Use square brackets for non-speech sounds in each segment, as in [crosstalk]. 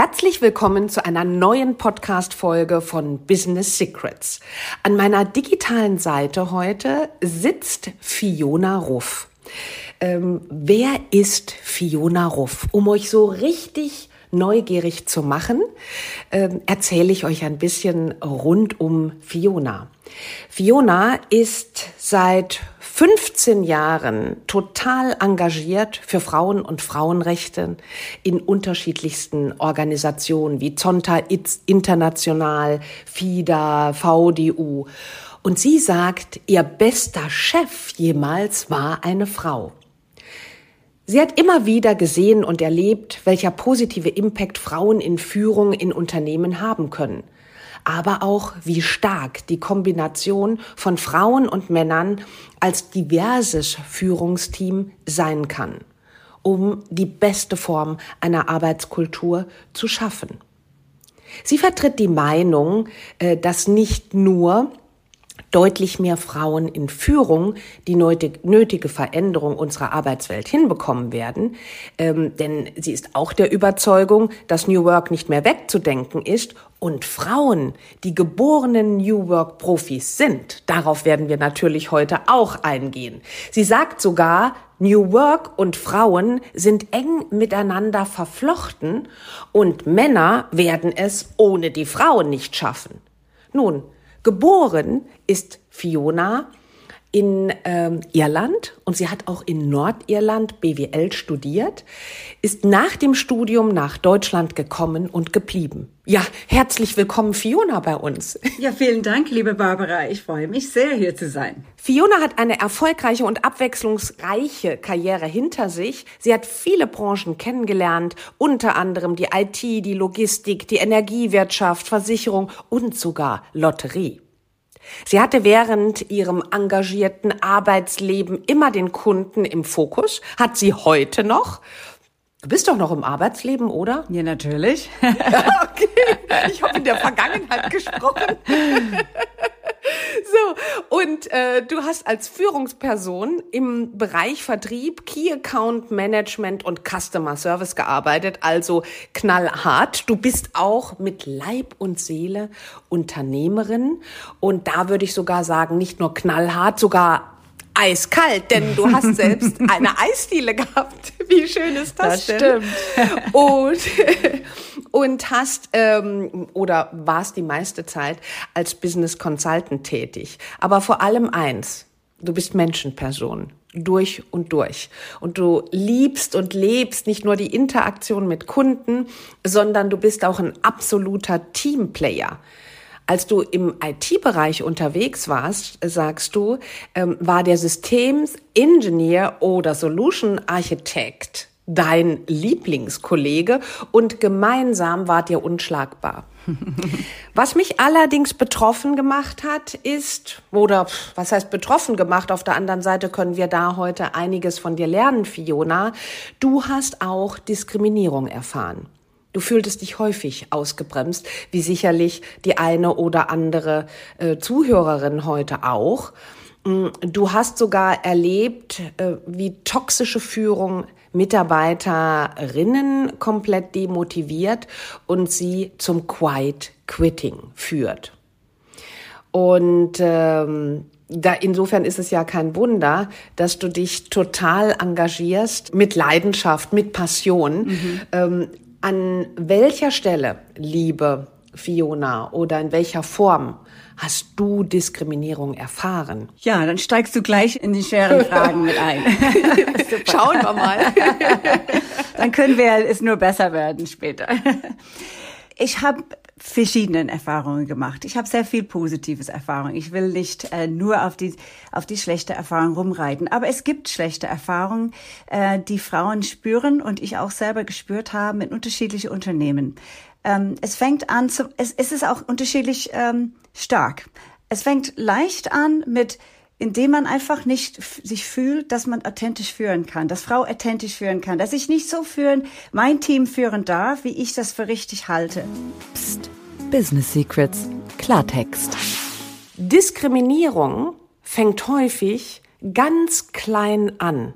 Herzlich willkommen zu einer neuen Podcast-Folge von Business Secrets. An meiner digitalen Seite heute sitzt Fiona Ruff. Ähm, wer ist Fiona Ruff? Um euch so richtig neugierig zu machen, äh, erzähle ich euch ein bisschen rund um Fiona. Fiona ist seit 15 Jahren total engagiert für Frauen und Frauenrechte in unterschiedlichsten Organisationen wie Zonta International, FIDA, VDU. Und sie sagt, ihr bester Chef jemals war eine Frau. Sie hat immer wieder gesehen und erlebt, welcher positive Impact Frauen in Führung in Unternehmen haben können. Aber auch, wie stark die Kombination von Frauen und Männern als diverses Führungsteam sein kann, um die beste Form einer Arbeitskultur zu schaffen. Sie vertritt die Meinung, äh, dass nicht nur deutlich mehr Frauen in Führung die nötige Veränderung unserer Arbeitswelt hinbekommen werden. Ähm, denn sie ist auch der Überzeugung, dass New Work nicht mehr wegzudenken ist und Frauen, die geborenen New Work Profis sind. Darauf werden wir natürlich heute auch eingehen. Sie sagt sogar, New Work und Frauen sind eng miteinander verflochten und Männer werden es ohne die Frauen nicht schaffen. Nun, Geboren ist Fiona in ähm, Irland und sie hat auch in Nordirland BWL studiert, ist nach dem Studium nach Deutschland gekommen und geblieben. Ja, herzlich willkommen Fiona bei uns. Ja, vielen Dank, liebe Barbara. Ich freue mich sehr, hier zu sein. Fiona hat eine erfolgreiche und abwechslungsreiche Karriere hinter sich. Sie hat viele Branchen kennengelernt, unter anderem die IT, die Logistik, die Energiewirtschaft, Versicherung und sogar Lotterie. Sie hatte während ihrem engagierten Arbeitsleben immer den Kunden im Fokus, hat sie heute noch. Du bist doch noch im Arbeitsleben, oder? [laughs] Ja, natürlich. [laughs] okay, ich habe in der Vergangenheit gesprochen. [laughs] [laughs] So, und äh, du hast als Führungsperson im Bereich Vertrieb, Key Account Management und Customer Service gearbeitet, also knallhart. Du bist auch mit Leib und Seele Unternehmerin und da würde ich sogar sagen, nicht nur knallhart, sogar eiskalt, denn du hast selbst [laughs] eine Eisdiele gehabt. Wie schön ist das, das denn? Stimmt. Und, [laughs] und hast ähm, oder warst die meiste Zeit als Business Consultant tätig. Aber vor allem eins, du bist Menschenperson durch und durch. Und du liebst und lebst nicht nur die Interaktion mit Kunden, sondern du bist auch ein absoluter Teamplayer. Als du im IT-Bereich unterwegs warst, sagst du, ähm, war der Systems-Engineer oder Solution Architect dein Lieblingskollege und gemeinsam wart ihr unschlagbar. Was mich allerdings betroffen gemacht hat, ist, oder was heißt betroffen gemacht, auf der anderen Seite können wir da heute einiges von dir lernen, Fiona, du hast auch Diskriminierung erfahren. Du fühltest dich häufig ausgebremst, wie sicherlich die eine oder andere äh, Zuhörerin heute auch. Mm, du hast sogar erlebt, äh, wie toxische Führung Mitarbeiterinnen komplett demotiviert und sie zum Quiet Quitting führt. Und ähm, da insofern ist es ja kein Wunder, dass du dich total engagierst mit Leidenschaft, mit Passion. Mhm. Ähm, an welcher Stelle, liebe Fiona, oder in welcher Form hast du Diskriminierung erfahren? Ja, dann steigst du gleich in die schweren Fragen mit ein. [laughs] Schauen wir mal. [laughs] dann können wir es nur besser werden später. Ich habe verschiedenen Erfahrungen gemacht. Ich habe sehr viel positives Erfahrung. Ich will nicht äh, nur auf die auf die schlechte Erfahrung rumreiten, aber es gibt schlechte Erfahrungen, äh, die Frauen spüren und ich auch selber gespürt haben in unterschiedlichen Unternehmen. Ähm, es fängt an zu, es, es ist auch unterschiedlich ähm, stark. Es fängt leicht an mit indem man einfach nicht sich fühlt, dass man authentisch führen kann, dass Frau authentisch führen kann, dass ich nicht so führen, mein Team führen darf, wie ich das für richtig halte. Psst. Business Secrets. Klartext. Diskriminierung fängt häufig ganz klein an.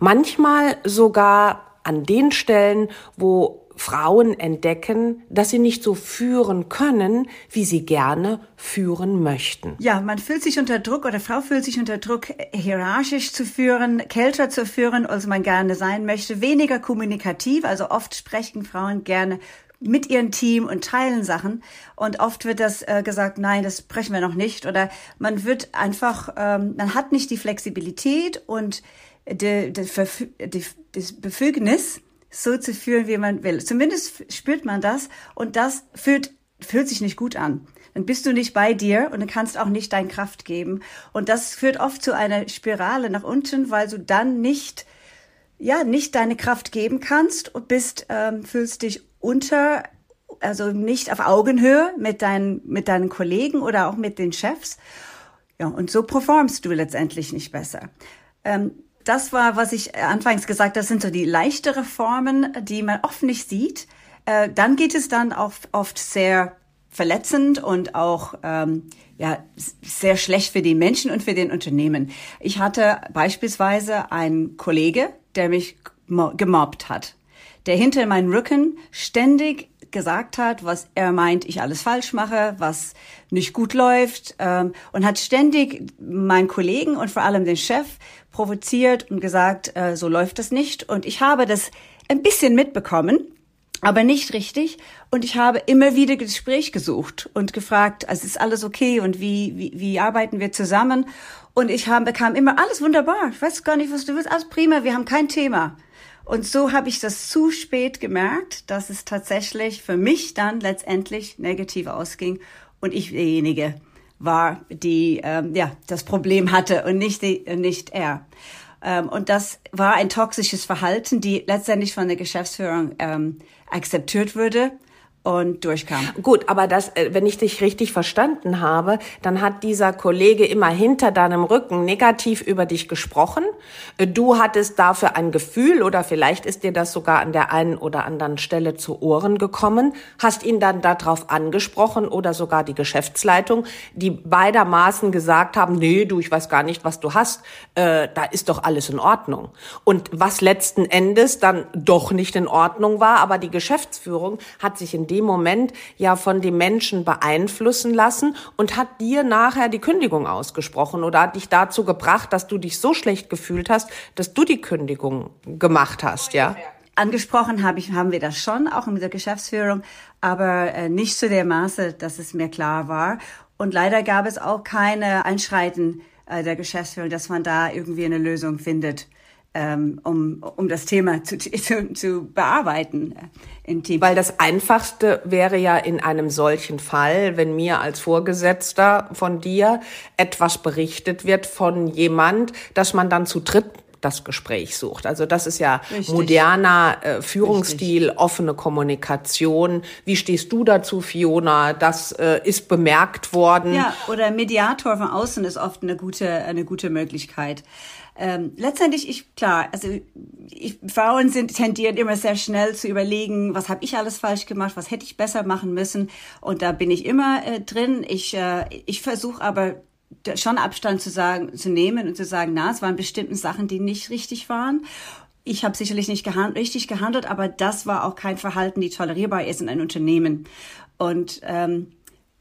Manchmal sogar an den Stellen, wo Frauen entdecken, dass sie nicht so führen können, wie sie gerne führen möchten. Ja, man fühlt sich unter Druck oder Frau fühlt sich unter Druck, hierarchisch zu führen, kälter zu führen, als man gerne sein möchte, weniger kommunikativ. Also oft sprechen Frauen gerne mit ihrem Team und teilen Sachen. Und oft wird das äh, gesagt, nein, das sprechen wir noch nicht. Oder man wird einfach, ähm, man hat nicht die Flexibilität und die, die, die, das Befugnis, so zu fühlen, wie man will. Zumindest spürt man das und das fühlt, fühlt sich nicht gut an. Dann bist du nicht bei dir und dann kannst auch nicht dein Kraft geben. Und das führt oft zu einer Spirale nach unten, weil du dann nicht, ja, nicht deine Kraft geben kannst und bist, ähm, fühlst dich unter, also nicht auf Augenhöhe mit deinen, mit deinen Kollegen oder auch mit den Chefs. Ja, und so performst du letztendlich nicht besser. Ähm, das war, was ich anfangs gesagt habe, das sind so die leichtere Formen, die man oft nicht sieht. Äh, dann geht es dann auch oft sehr verletzend und auch ähm, ja sehr schlecht für die Menschen und für den Unternehmen. Ich hatte beispielsweise einen Kollege, der mich gemobbt hat, der hinter meinem Rücken ständig gesagt hat, was er meint, ich alles falsch mache, was nicht gut läuft ähm, und hat ständig meinen Kollegen und vor allem den Chef provoziert und gesagt, äh, so läuft das nicht. Und ich habe das ein bisschen mitbekommen, aber nicht richtig. Und ich habe immer wieder Gespräch gesucht und gefragt, also ist alles okay und wie, wie, wie arbeiten wir zusammen? Und ich habe, bekam immer alles wunderbar. Ich weiß gar nicht, was du willst. Alles prima. Wir haben kein Thema. Und so habe ich das zu spät gemerkt, dass es tatsächlich für mich dann letztendlich negativ ausging und ich derjenige war, die ähm, ja das Problem hatte und nicht die, nicht er. Ähm, und das war ein toxisches Verhalten, die letztendlich von der Geschäftsführung ähm, akzeptiert würde und durchkam. Gut, aber das, äh, wenn ich dich richtig verstanden habe, dann hat dieser Kollege immer hinter deinem Rücken negativ über dich gesprochen. Äh, du hattest dafür ein Gefühl oder vielleicht ist dir das sogar an der einen oder anderen Stelle zu Ohren gekommen, hast ihn dann darauf angesprochen oder sogar die Geschäftsleitung, die beidermaßen gesagt haben, nee, du, ich weiß gar nicht, was du hast, äh, da ist doch alles in Ordnung. Und was letzten Endes dann doch nicht in Ordnung war, aber die Geschäftsführung hat sich in dem Moment ja von dem Menschen beeinflussen lassen und hat dir nachher die Kündigung ausgesprochen oder hat dich dazu gebracht, dass du dich so schlecht gefühlt hast, dass du die Kündigung gemacht hast, ja? Angesprochen habe ich, haben wir das schon, auch in der Geschäftsführung, aber äh, nicht zu der Maße, dass es mir klar war. Und leider gab es auch keine Einschreiten äh, der Geschäftsführung, dass man da irgendwie eine Lösung findet um, um das Thema [laughs] zu, zu, zu bearbeiten äh, im Team. Weil das Einfachste wäre ja in einem solchen Fall, wenn mir als Vorgesetzter von dir etwas berichtet wird von jemand, dass man dann zu dritt das Gespräch sucht. Also das ist ja Richtig. moderner äh, Führungsstil, Richtig. offene Kommunikation. Wie stehst du dazu, Fiona? Das äh, ist bemerkt worden. Ja, oder Mediator von außen ist oft eine gute, eine gute Möglichkeit. Ähm, letztendlich, ich klar, also ich, Frauen sind tendieren immer sehr schnell zu überlegen, was habe ich alles falsch gemacht, was hätte ich besser machen müssen. Und da bin ich immer äh, drin. Ich, äh, ich versuche aber schon Abstand zu sagen, zu nehmen und zu sagen, na, es waren bestimmte Sachen, die nicht richtig waren. Ich habe sicherlich nicht gehand richtig gehandelt, aber das war auch kein Verhalten, die tolerierbar ist in einem Unternehmen. Und ähm,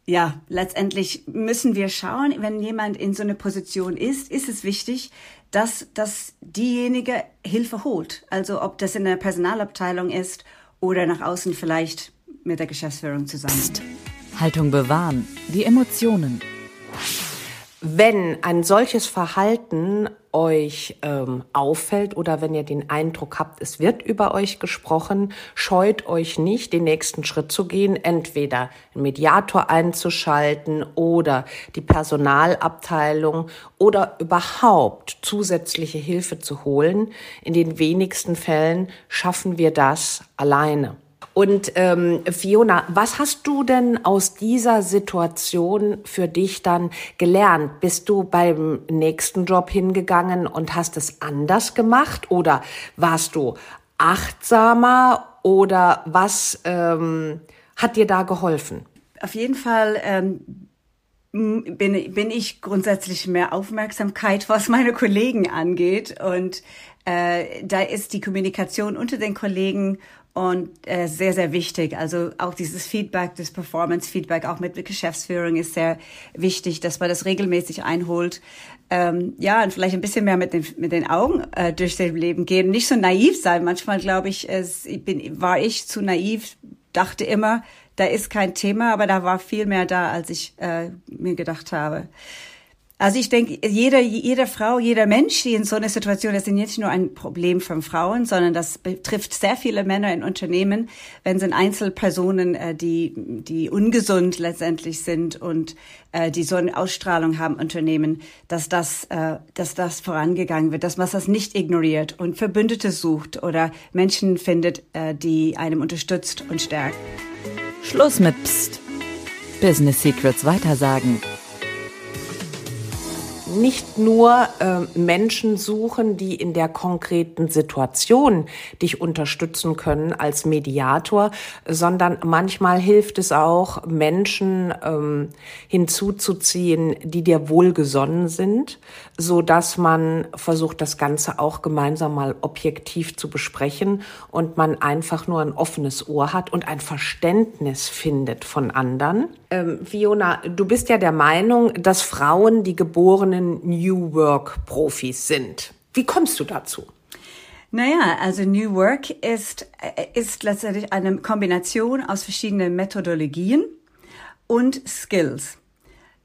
ja, letztendlich müssen wir schauen, wenn jemand in so einer Position ist, ist es wichtig, dass, dass diejenige Hilfe holt. Also ob das in der Personalabteilung ist oder nach außen vielleicht mit der Geschäftsführung zusammen. Psst. Haltung bewahren, die Emotionen. Wenn ein solches Verhalten euch ähm, auffällt oder wenn ihr den Eindruck habt, es wird über euch gesprochen, scheut euch nicht, den nächsten Schritt zu gehen, entweder einen Mediator einzuschalten oder die Personalabteilung oder überhaupt zusätzliche Hilfe zu holen. In den wenigsten Fällen schaffen wir das alleine. Und ähm, Fiona, was hast du denn aus dieser Situation für dich dann gelernt? Bist du beim nächsten Job hingegangen und hast es anders gemacht oder warst du achtsamer oder was ähm, hat dir da geholfen? Auf jeden Fall ähm, bin, bin ich grundsätzlich mehr Aufmerksamkeit, was meine Kollegen angeht. Und äh, da ist die Kommunikation unter den Kollegen und äh, sehr, sehr wichtig. Also auch dieses Feedback, das Performance-Feedback, auch mit Geschäftsführung ist sehr wichtig, dass man das regelmäßig einholt. Ähm, ja, und vielleicht ein bisschen mehr mit den, mit den Augen äh, durch das Leben gehen. Nicht so naiv sein. Manchmal glaube ich, es, ich bin, war ich zu naiv, dachte immer, da ist kein Thema, aber da war viel mehr da, als ich äh, mir gedacht habe. Also ich denke, jede, jede Frau, jeder Mensch, die in so einer Situation ist, ist nicht nur ein Problem von Frauen, sondern das betrifft sehr viele Männer in Unternehmen, wenn es Einzelpersonen, äh, die, die ungesund letztendlich sind und äh, die so eine Ausstrahlung haben, Unternehmen, dass das, äh, dass das vorangegangen wird, dass man das nicht ignoriert und Verbündete sucht oder Menschen findet, äh, die einem unterstützt und stärkt. Schluss mit Psst. Business Secrets weitersagen nicht nur äh, Menschen suchen, die in der konkreten Situation dich unterstützen können als Mediator, sondern manchmal hilft es auch, Menschen ähm, hinzuzuziehen, die dir wohlgesonnen sind, so dass man versucht, das Ganze auch gemeinsam mal objektiv zu besprechen und man einfach nur ein offenes Ohr hat und ein Verständnis findet von anderen. Ähm, Fiona, du bist ja der Meinung, dass Frauen die geborenen New Work Profis sind. Wie kommst du dazu? Naja, also New Work ist, äh, ist letztendlich eine Kombination aus verschiedenen Methodologien und Skills.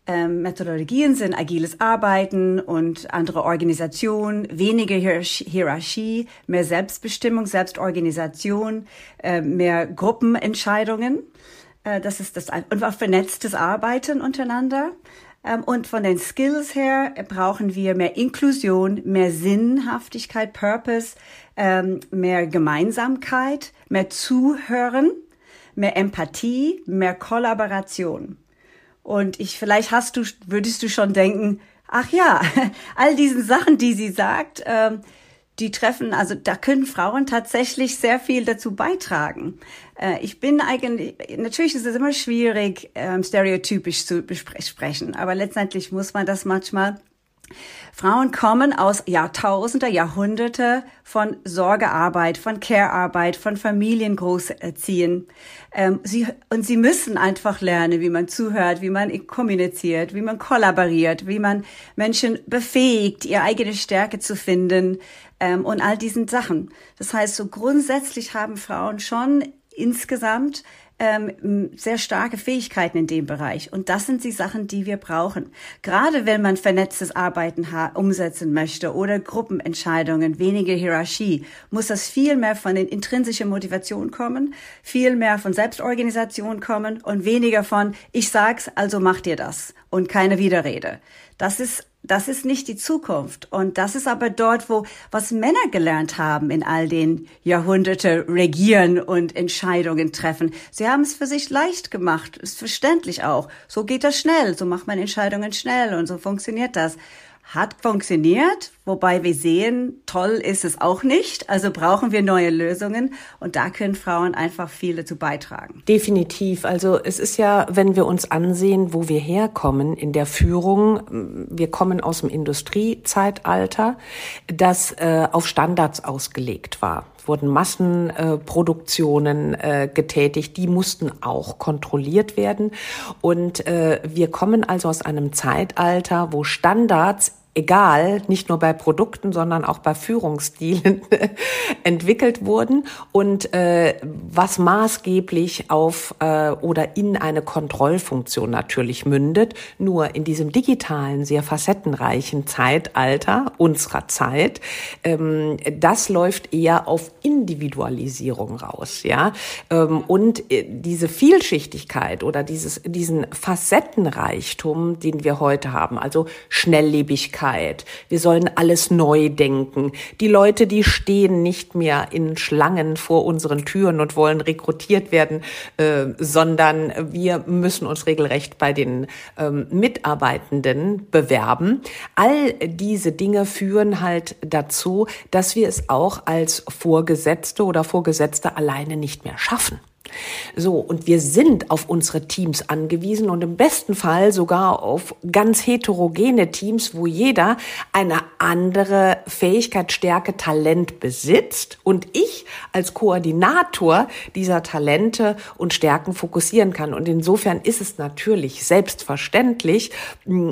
Ähm, Methodologien sind agiles Arbeiten und andere Organisation, weniger Hierarchie, mehr Selbstbestimmung, Selbstorganisation, äh, mehr Gruppenentscheidungen. Äh, das ist das und auch vernetztes Arbeiten untereinander. Ähm, und von den Skills her brauchen wir mehr Inklusion, mehr Sinnhaftigkeit, Purpose, ähm, mehr Gemeinsamkeit, mehr Zuhören, mehr Empathie, mehr Kollaboration. Und ich, vielleicht hast du, würdest du schon denken, ach ja, [laughs] all diesen Sachen, die sie sagt, ähm, die treffen, also da können Frauen tatsächlich sehr viel dazu beitragen. Äh, ich bin eigentlich, natürlich ist es immer schwierig, ähm, stereotypisch zu besprechen, aber letztendlich muss man das manchmal Frauen kommen aus Jahrtausende, Jahrhunderte von Sorgearbeit, von Care-Arbeit, von Familien großziehen. Ähm, sie, und sie müssen einfach lernen, wie man zuhört, wie man kommuniziert, wie man kollaboriert, wie man Menschen befähigt, ihre eigene Stärke zu finden ähm, und all diesen Sachen. Das heißt, so grundsätzlich haben Frauen schon insgesamt ähm, sehr starke Fähigkeiten in dem Bereich. Und das sind die Sachen, die wir brauchen. Gerade wenn man vernetztes Arbeiten umsetzen möchte oder Gruppenentscheidungen, weniger Hierarchie, muss das viel mehr von den intrinsischen Motivationen kommen, viel mehr von Selbstorganisation kommen und weniger von ich sag's, also macht ihr das und keine Widerrede. Das ist das ist nicht die Zukunft. Und das ist aber dort, wo, was Männer gelernt haben in all den Jahrhunderte regieren und Entscheidungen treffen. Sie haben es für sich leicht gemacht. Ist verständlich auch. So geht das schnell. So macht man Entscheidungen schnell und so funktioniert das hat funktioniert, wobei wir sehen, toll ist es auch nicht. Also brauchen wir neue Lösungen und da können Frauen einfach viel dazu beitragen. Definitiv. Also es ist ja, wenn wir uns ansehen, wo wir herkommen in der Führung, wir kommen aus dem Industriezeitalter, das äh, auf Standards ausgelegt war wurden Massenproduktionen äh, getätigt, die mussten auch kontrolliert werden. Und äh, wir kommen also aus einem Zeitalter, wo Standards egal, nicht nur bei Produkten, sondern auch bei Führungsstilen [laughs] entwickelt wurden und äh, was maßgeblich auf äh, oder in eine Kontrollfunktion natürlich mündet. Nur in diesem digitalen, sehr facettenreichen Zeitalter unserer Zeit, ähm, das läuft eher auf Individualisierung raus, ja. Ähm, und äh, diese Vielschichtigkeit oder dieses, diesen Facettenreichtum, den wir heute haben, also Schnelllebigkeit, Agilität. Wir sollen alles neu denken. Die Leute, die stehen nicht mehr in Schlangen vor unseren Türen und wollen rekrutiert werden, äh, sondern wir müssen uns regelrecht bei den ähm, Mitarbeitenden bewerben. All diese Dinge führen halt dazu, dass wir es auch als Vorgesetzte oder Vorgesetzte alleine nicht mehr schaffen. So, und wir sind auf unsere Teams angewiesen und im besten Fall sogar auf ganz heterogene Teams, wo jeder eine andere Fähigkeit, Stärke, Talent besitzt und ich als Koordinator dieser Talente und Stärken fokussieren kann. Und insofern ist es natürlich selbstverständlich,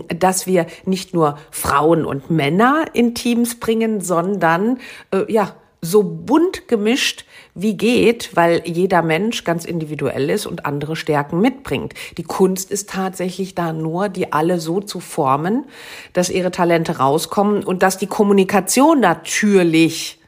dass wir nicht nur Frauen und Männer in Teams bringen, sondern äh, ja, so bunt gemischt wie geht, weil jeder Mensch ganz individuell ist und andere Stärken mitbringt. Die Kunst ist tatsächlich da nur, die alle so zu formen, dass ihre Talente rauskommen und dass die Kommunikation natürlich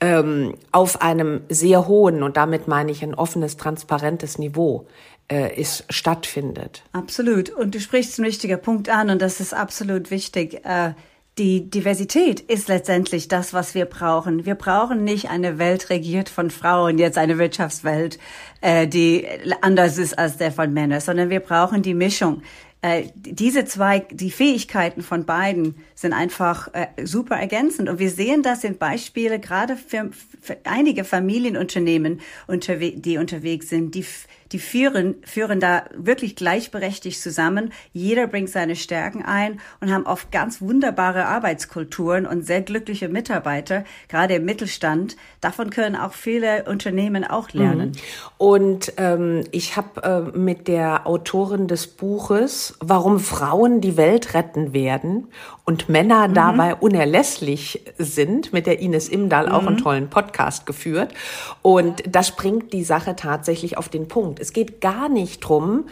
ähm, auf einem sehr hohen, und damit meine ich ein offenes, transparentes Niveau, äh, ist, stattfindet. Absolut. Und du sprichst einen wichtigen Punkt an und das ist absolut wichtig. Äh, die Diversität ist letztendlich das, was wir brauchen. Wir brauchen nicht eine Welt regiert von Frauen, jetzt eine Wirtschaftswelt, äh, die anders ist als der von Männern, sondern wir brauchen die Mischung. Äh, diese zwei, die Fähigkeiten von beiden sind einfach äh, super ergänzend. Und wir sehen das in Beispiele, gerade für, für einige Familienunternehmen, unterwe die unterwegs sind, die die führen, führen da wirklich gleichberechtigt zusammen. Jeder bringt seine Stärken ein und haben oft ganz wunderbare Arbeitskulturen und sehr glückliche Mitarbeiter, gerade im Mittelstand. Davon können auch viele Unternehmen auch lernen. Mhm. Und ähm, ich habe äh, mit der Autorin des Buches, Warum Frauen die Welt retten werden und Männer mhm. dabei unerlässlich sind, mit der Ines Imdahl auch einen mhm. tollen Podcast geführt. Und das bringt die Sache tatsächlich auf den Punkt. Es geht gar nicht drum,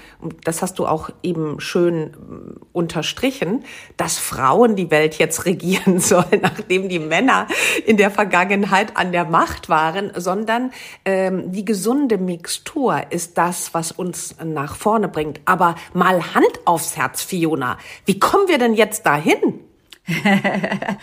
das hast du auch eben schön mm, unterstrichen, dass Frauen die Welt jetzt regieren [laughs] sollen, nachdem die Männer in der Vergangenheit an der Macht waren, sondern ähm, die gesunde Mixtur ist das, was uns nach vorne bringt. Aber mal Hand aufs Herz, Fiona. Wie kommen wir denn jetzt dahin? [laughs]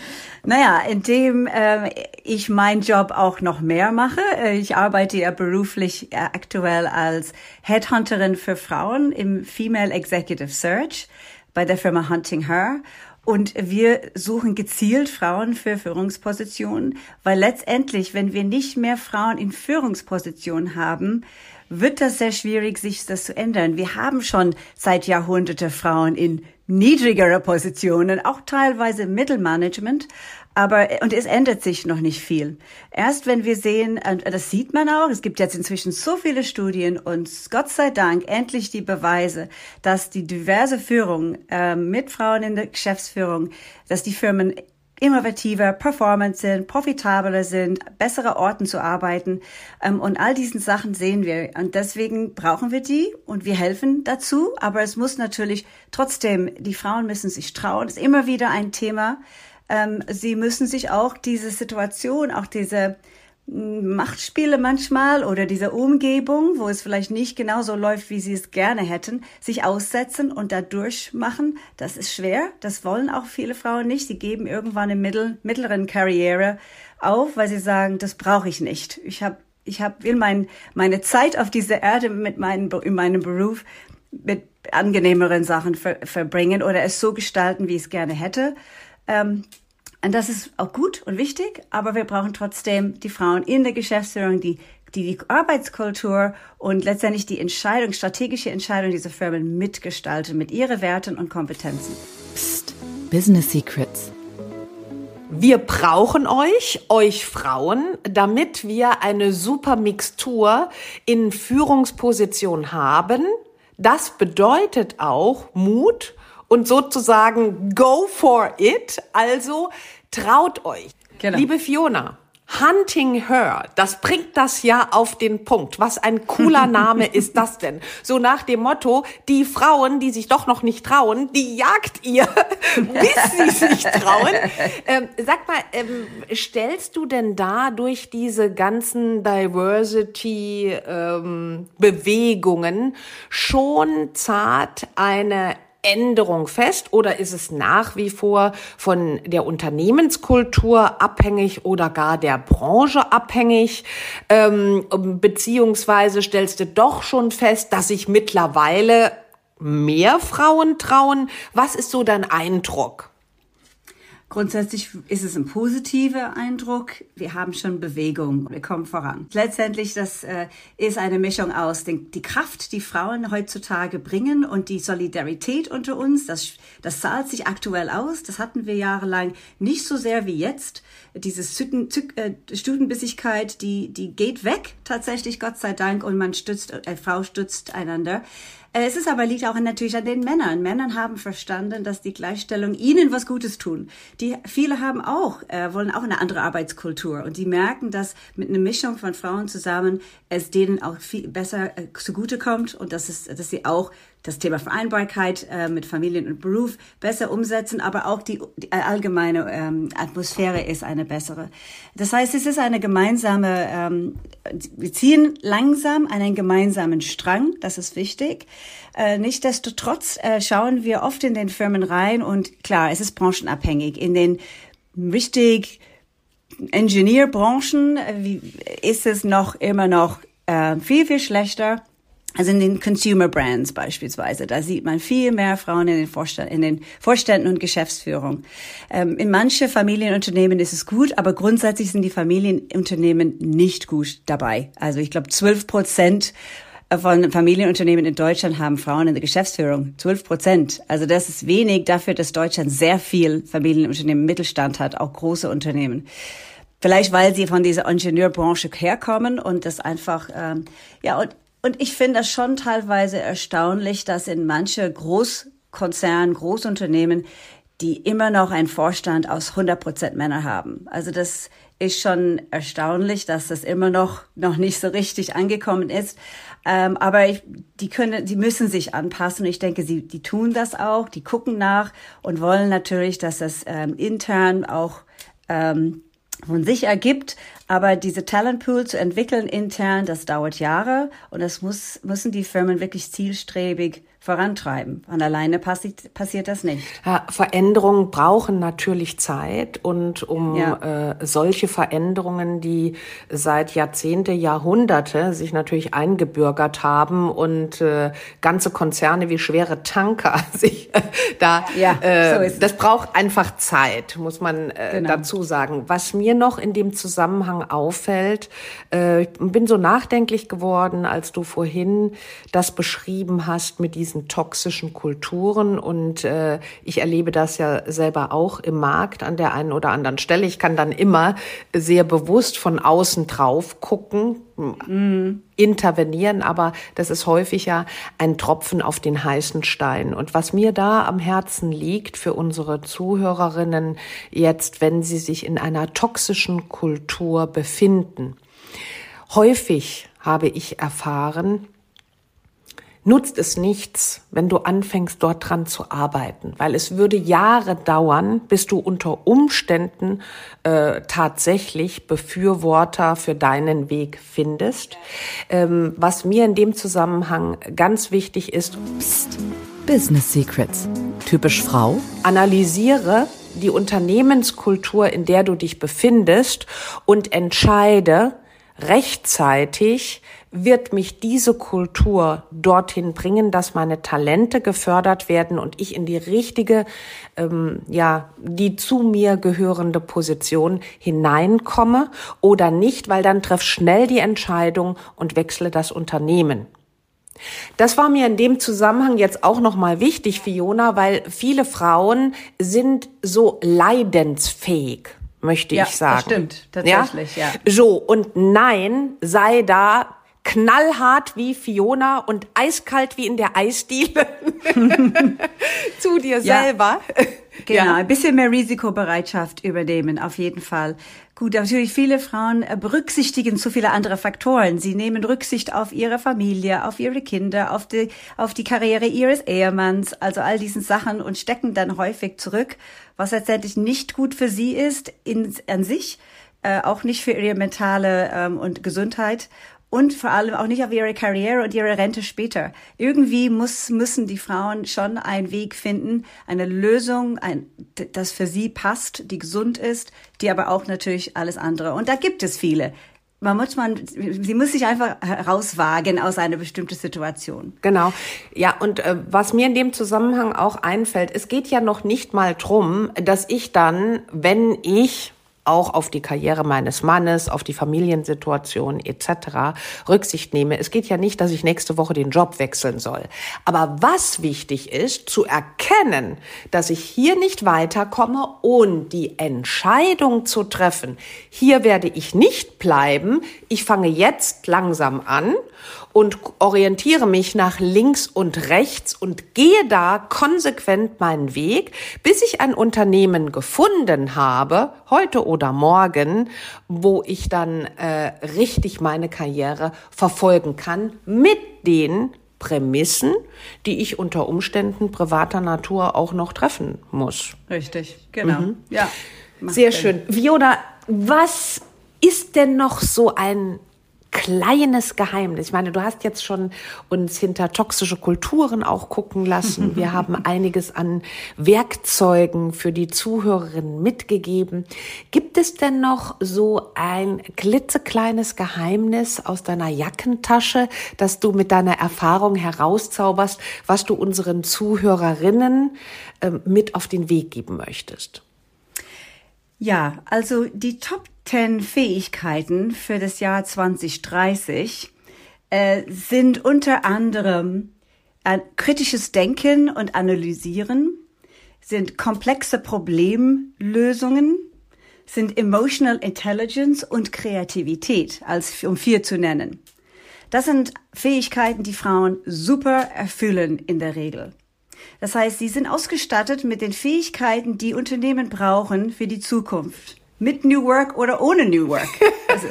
naja, indem äh, ich meinen Job auch noch mehr mache. Äh, ich arbeite ja beruflich äh, aktuell als Headhunterin für Frauen im Female Executive Search bei der Firma Hunting Her. Und wir suchen gezielt Frauen für Führungspositionen, weil letztendlich, wenn wir nicht mehr Frauen in Führungspositionen haben, wird das sehr schwierig, sich das zu ändern. Wir haben schon seit Jahrhunderte Frauen in niedrigere Positionen, auch teilweise Mittelmanagement, aber und es ändert sich noch nicht viel. Erst wenn wir sehen, und das sieht man auch, es gibt jetzt inzwischen so viele Studien und Gott sei Dank endlich die Beweise, dass die diverse Führung äh, mit Frauen in der Geschäftsführung, dass die Firmen innovativer, performant sind, profitabler sind, bessere Orten zu arbeiten. Ähm, und all diesen Sachen sehen wir. Und deswegen brauchen wir die und wir helfen dazu. Aber es muss natürlich trotzdem, die Frauen müssen sich trauen. Das ist immer wieder ein Thema. Ähm, sie müssen sich auch diese Situation, auch diese Machtspiele manchmal oder diese Umgebung, wo es vielleicht nicht genauso läuft, wie sie es gerne hätten, sich aussetzen und da durchmachen, das ist schwer. Das wollen auch viele Frauen nicht. Sie geben irgendwann im mittel, mittleren Karriere auf, weil sie sagen, das brauche ich nicht. Ich habe ich hab, will mein, meine Zeit auf dieser Erde mit meinem, in meinem Beruf mit angenehmeren Sachen ver, verbringen oder es so gestalten, wie ich es gerne hätte. Ähm, und das ist auch gut und wichtig, aber wir brauchen trotzdem die Frauen in der Geschäftsführung, die die, die Arbeitskultur und letztendlich die Entscheidung, strategische Entscheidung dieser Firmen mitgestalten mit ihren Werten und Kompetenzen. Psst, Business Secrets. Wir brauchen euch, euch Frauen, damit wir eine super Mixtur in Führungsposition haben. Das bedeutet auch Mut und sozusagen go for it. Also traut euch. Genau. Liebe Fiona, Hunting Her, das bringt das ja auf den Punkt. Was ein cooler [laughs] Name ist das denn? So nach dem Motto, die Frauen, die sich doch noch nicht trauen, die jagt ihr, [laughs] bis sie sich trauen. Ähm, sag mal, ähm, stellst du denn da durch diese ganzen Diversity-Bewegungen ähm, schon zart eine Veränderung fest oder ist es nach wie vor von der Unternehmenskultur abhängig oder gar der Branche abhängig? Ähm, beziehungsweise stellst du doch schon fest, dass sich mittlerweile mehr Frauen trauen? Was ist so dein Eindruck? Grundsätzlich ist es ein positiver Eindruck. Wir haben schon Bewegung, wir kommen voran. Letztendlich, das äh, ist eine Mischung aus den, die Kraft, die Frauen heutzutage bringen und die Solidarität unter uns. Das, das zahlt sich aktuell aus. Das hatten wir jahrelang nicht so sehr wie jetzt. Diese Zücken, Zück, äh, Stutenbissigkeit, die, die geht weg tatsächlich, Gott sei Dank, und man stützt, äh, Frau stützt einander. Äh, es ist aber liegt auch natürlich an den Männern. Männern haben verstanden, dass die Gleichstellung ihnen was Gutes tun. Die viele haben auch äh, wollen auch eine andere Arbeitskultur und die merken, dass mit einer Mischung von Frauen zusammen es denen auch viel besser äh, zugute kommt und dass es dass sie auch das Thema Vereinbarkeit äh, mit Familien und Beruf besser umsetzen, aber auch die, die allgemeine ähm, Atmosphäre ist eine bessere. Das heißt, es ist eine gemeinsame, ähm, wir ziehen langsam einen gemeinsamen Strang, das ist wichtig. Äh, Nichtsdestotrotz äh, schauen wir oft in den Firmen rein und klar, es ist branchenabhängig. In den richtig Ingenieurbranchen äh, ist es noch immer noch äh, viel, viel schlechter also in den Consumer Brands beispielsweise, da sieht man viel mehr Frauen in den, Vorstand, in den Vorständen und Geschäftsführung. Ähm, in manche Familienunternehmen ist es gut, aber grundsätzlich sind die Familienunternehmen nicht gut dabei. Also ich glaube, 12 Prozent von Familienunternehmen in Deutschland haben Frauen in der Geschäftsführung. 12 Prozent. Also das ist wenig dafür, dass Deutschland sehr viel Familienunternehmen Mittelstand hat, auch große Unternehmen. Vielleicht weil sie von dieser Ingenieurbranche herkommen und das einfach ähm, ja und und ich finde das schon teilweise erstaunlich, dass in manche Großkonzernen, Großunternehmen, die immer noch einen Vorstand aus 100 Prozent Männer haben. Also das ist schon erstaunlich, dass das immer noch noch nicht so richtig angekommen ist. Ähm, aber ich, die können, die müssen sich anpassen. Ich denke, sie, die tun das auch. Die gucken nach und wollen natürlich, dass das ähm, intern auch ähm, von sich ergibt. Aber diese Talentpool zu entwickeln intern, das dauert Jahre und das muss, müssen die Firmen wirklich zielstrebig vorantreiben. Von alleine passiert, passiert das nicht. Ja, Veränderungen brauchen natürlich Zeit und um ja. äh, solche Veränderungen, die seit Jahrzehnte, Jahrhunderte sich natürlich eingebürgert haben und äh, ganze Konzerne wie schwere Tanker [laughs] sich äh, da, ja, äh, so das braucht einfach Zeit, muss man äh, genau. dazu sagen. Was mir noch in dem Zusammenhang auffällt, äh, ich bin so nachdenklich geworden, als du vorhin das beschrieben hast mit diesen diesen toxischen Kulturen. Und äh, ich erlebe das ja selber auch im Markt an der einen oder anderen Stelle. Ich kann dann immer sehr bewusst von außen drauf gucken, mm. intervenieren, aber das ist häufig ja ein Tropfen auf den heißen Stein. Und was mir da am Herzen liegt für unsere Zuhörerinnen jetzt, wenn sie sich in einer toxischen Kultur befinden, häufig habe ich erfahren, nutzt es nichts, wenn du anfängst, dort dran zu arbeiten, weil es würde Jahre dauern, bis du unter Umständen äh, tatsächlich Befürworter für deinen Weg findest. Ähm, was mir in dem Zusammenhang ganz wichtig ist, Psst. Business Secrets. Typisch Frau. Analysiere die Unternehmenskultur, in der du dich befindest und entscheide rechtzeitig, wird mich diese Kultur dorthin bringen, dass meine Talente gefördert werden und ich in die richtige, ähm, ja, die zu mir gehörende Position hineinkomme oder nicht, weil dann treff schnell die Entscheidung und wechsle das Unternehmen. Das war mir in dem Zusammenhang jetzt auch nochmal wichtig, Fiona, weil viele Frauen sind so leidensfähig möchte ja, ich sagen. Das stimmt, tatsächlich, ja? ja. So, und nein, sei da knallhart wie Fiona und eiskalt wie in der Eisdiele [laughs] zu dir ja. selber. [laughs] Genau, ja. ein bisschen mehr Risikobereitschaft übernehmen, auf jeden Fall. Gut, natürlich viele Frauen äh, berücksichtigen zu viele andere Faktoren. Sie nehmen Rücksicht auf ihre Familie, auf ihre Kinder, auf die, auf die Karriere ihres Ehemanns, also all diesen Sachen und stecken dann häufig zurück, was letztendlich nicht gut für sie ist in, an sich, äh, auch nicht für ihre mentale ähm, und Gesundheit und vor allem auch nicht auf ihre Karriere und ihre Rente später. Irgendwie muss, müssen die Frauen schon einen Weg finden, eine Lösung, ein, das für sie passt, die gesund ist, die aber auch natürlich alles andere. Und da gibt es viele man muss man, sie muss sich einfach herauswagen aus einer bestimmten Situation. Genau. Ja, und äh, was mir in dem Zusammenhang auch einfällt, es geht ja noch nicht mal drum, dass ich dann, wenn ich auch auf die Karriere meines Mannes, auf die Familiensituation etc. Rücksicht nehme. Es geht ja nicht, dass ich nächste Woche den Job wechseln soll. Aber was wichtig ist, zu erkennen, dass ich hier nicht weiterkomme und die Entscheidung zu treffen, hier werde ich nicht bleiben, ich fange jetzt langsam an und orientiere mich nach links und rechts und gehe da konsequent meinen Weg, bis ich ein Unternehmen gefunden habe, heute oder morgen, wo ich dann äh, richtig meine Karriere verfolgen kann mit den Prämissen, die ich unter Umständen privater Natur auch noch treffen muss. Richtig, genau. Mhm. Ja. Sehr schön. Viola, was ist denn noch so ein kleines Geheimnis. Ich meine, du hast jetzt schon uns hinter toxische Kulturen auch gucken lassen. Wir [laughs] haben einiges an Werkzeugen für die Zuhörerinnen mitgegeben. Gibt es denn noch so ein klitzekleines Geheimnis aus deiner Jackentasche, das du mit deiner Erfahrung herauszauberst, was du unseren Zuhörerinnen äh, mit auf den Weg geben möchtest? Ja, also die Top 10 Fähigkeiten für das Jahr 2030 äh, sind unter anderem äh, kritisches Denken und Analysieren, sind komplexe Problemlösungen, sind Emotional Intelligence und Kreativität, als um vier zu nennen. Das sind Fähigkeiten, die Frauen super erfüllen in der Regel. Das heißt, sie sind ausgestattet mit den Fähigkeiten, die Unternehmen brauchen für die Zukunft mit New Work oder ohne New Work. [laughs] Also,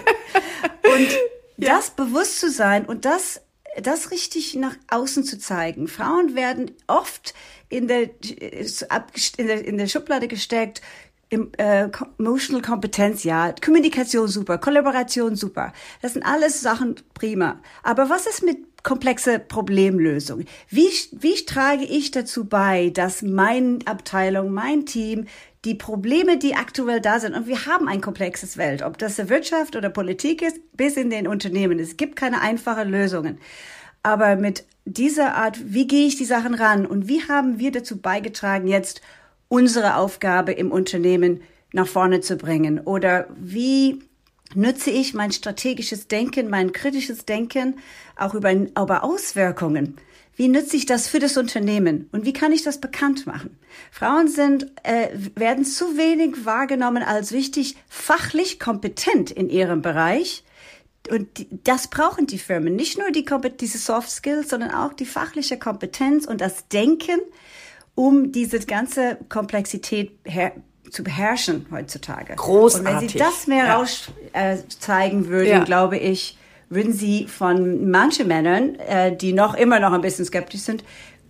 und ja. das bewusst zu sein und das, das richtig nach außen zu zeigen. Frauen werden oft in der, in der, in der Schublade gesteckt, äh, emotional Kompetenz, ja, Kommunikation super, Kollaboration super. Das sind alles Sachen prima. Aber was ist mit komplexe Problemlösung? Wie, wie trage ich dazu bei, dass meine Abteilung, mein Team die Probleme, die aktuell da sind, und wir haben ein komplexes Welt, ob das Wirtschaft oder Politik ist, bis in den Unternehmen. Es gibt keine einfachen Lösungen. Aber mit dieser Art, wie gehe ich die Sachen ran und wie haben wir dazu beigetragen, jetzt unsere Aufgabe im Unternehmen nach vorne zu bringen? Oder wie nutze ich mein strategisches Denken, mein kritisches Denken auch über, über Auswirkungen? Wie nütze ich das für das Unternehmen und wie kann ich das bekannt machen? Frauen sind, äh, werden zu wenig wahrgenommen als wichtig fachlich kompetent in ihrem Bereich. Und das brauchen die Firmen. Nicht nur die, diese Soft Skills, sondern auch die fachliche Kompetenz und das Denken, um diese ganze Komplexität her zu beherrschen heutzutage. Großartig. Und wenn Sie das mehr ja. raus äh, zeigen würden, ja. glaube ich, würden Sie von manchen Männern, äh, die noch immer noch ein bisschen skeptisch sind,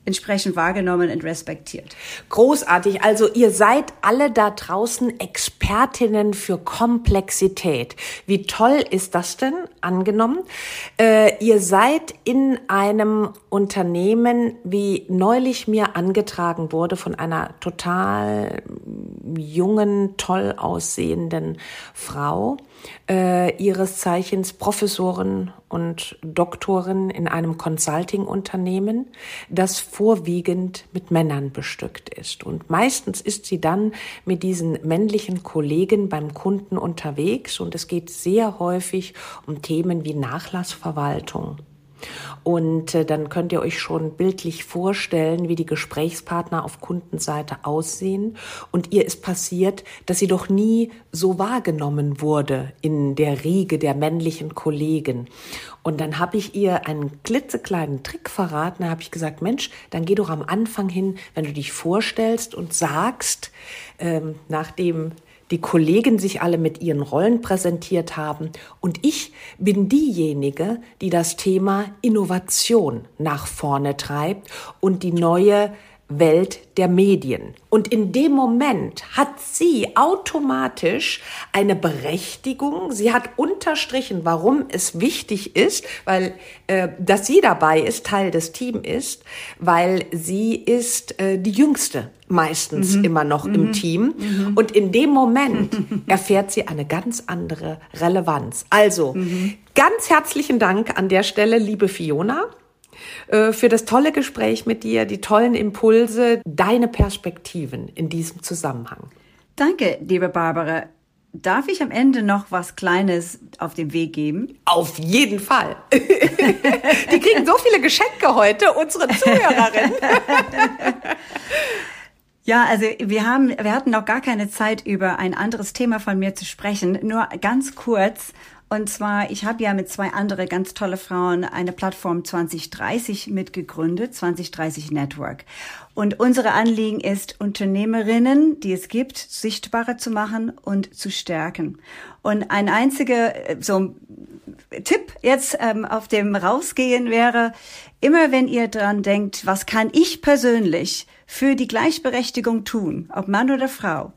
entsprechend wahrgenommen und respektiert. Großartig. Also ihr seid alle da draußen Expertinnen für Komplexität. Wie toll ist das denn angenommen? Äh, ihr seid in einem Unternehmen, wie neulich mir angetragen wurde von einer total jungen, toll aussehenden Frau, äh, ihres Zeichens Professorin und Doktorin in einem Consulting-Unternehmen, das vorwiegend mit Männern bestückt ist. Und meistens ist sie dann mit diesen männlichen Kollegen beim Kunden unterwegs und es geht sehr häufig um Themen wie Nachlassverwaltung und äh, dann könnt ihr euch schon bildlich vorstellen, wie die Gesprächspartner auf Kundenseite aussehen. Und ihr ist passiert, dass sie doch nie so wahrgenommen wurde in der Riege der männlichen Kollegen. Und dann habe ich ihr einen klitzekleinen Trick verraten. Da habe ich gesagt, Mensch, dann geh doch am Anfang hin, wenn du dich vorstellst und sagst, ähm, nachdem die Kollegen sich alle mit ihren Rollen präsentiert haben. Und ich bin diejenige, die das Thema Innovation nach vorne treibt und die neue Welt der Medien. Und in dem Moment hat sie automatisch eine Berechtigung. Sie hat unterstrichen, warum es wichtig ist, weil äh, dass sie dabei ist, Teil des Teams ist, weil sie ist äh, die jüngste meistens mhm. immer noch mhm. im Team. Mhm. Und in dem Moment [laughs] erfährt sie eine ganz andere Relevanz. Also mhm. ganz herzlichen Dank an der Stelle, liebe Fiona. Äh, für das tolle Gespräch mit dir, die tollen Impulse, deine Perspektiven in diesem Zusammenhang. Danke, liebe Barbara. Darf ich am Ende noch was Kleines auf den Weg geben? Auf jeden Fall. [laughs] Die kriegen so viele Geschenke heute, unsere Zuhörerinnen. [laughs] Ja, also wir haben, wir hatten noch gar keine Zeit, über ein anderes Thema von mir zu sprechen. Nur ganz kurz. Und zwar, ich habe ja mit zwei anderen ganz tolle Frauen eine Plattform 2030 mitgegründet, 2030 Network. Und unsere Anliegen ist, Unternehmerinnen, die es gibt, sichtbarer zu machen und zu stärken. Und ein einziger äh, so Tipp jetzt ähm, auf dem Rausgehen wäre, immer wenn ihr dran denkt, was kann ich persönlich für die Gleichberechtigung tun, ob Mann oder Frau,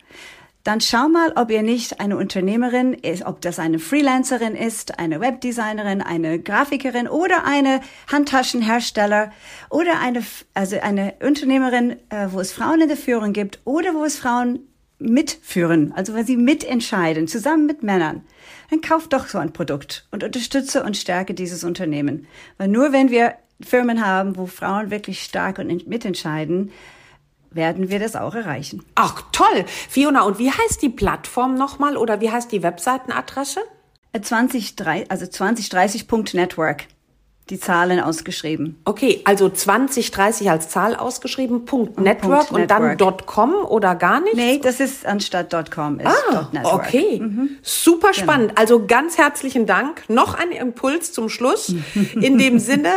dann schau mal, ob ihr nicht eine Unternehmerin ist, ob das eine Freelancerin ist, eine Webdesignerin, eine Grafikerin oder eine Handtaschenhersteller oder eine, also eine Unternehmerin, äh, wo es Frauen in der Führung gibt oder wo es Frauen mitführen, also wenn sie mitentscheiden, zusammen mit Männern, dann kauft doch so ein Produkt und unterstütze und stärke dieses Unternehmen. Weil nur wenn wir Firmen haben, wo Frauen wirklich stark und mitentscheiden, werden wir das auch erreichen. Ach, toll. Fiona, und wie heißt die Plattform nochmal oder wie heißt die Webseitenadresse? 20, äh, also 2030.network. Die Zahlen ausgeschrieben. Okay, also 2030 als Zahl ausgeschrieben, Punkt Network und, dann .com oder gar nicht? Nee, das ist anstatt .com ist ah, .network. okay. Mhm. Super genau. spannend. Genau. Also ganz herzlichen Dank. Noch ein Impuls zum Schluss. [laughs] In dem Sinne,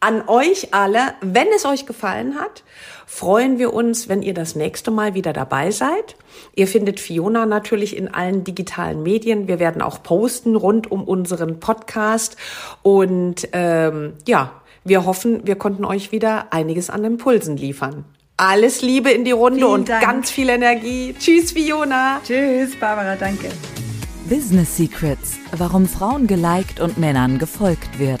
an euch alle, wenn es euch gefallen hat, freuen wir uns, wenn ihr das nächste Mal wieder dabei seid. Ihr findet Fiona natürlich in allen digitalen Medien. Wir werden auch posten rund um unseren Podcast. Und ähm, ja, wir hoffen, wir konnten euch wieder einiges an Impulsen liefern. Alles Liebe in die Runde Vielen und Dank. ganz viel Energie. Tschüss, Fiona. Tschüss, Barbara, danke. Business Secrets, warum Frauen geliked und Männern gefolgt wird.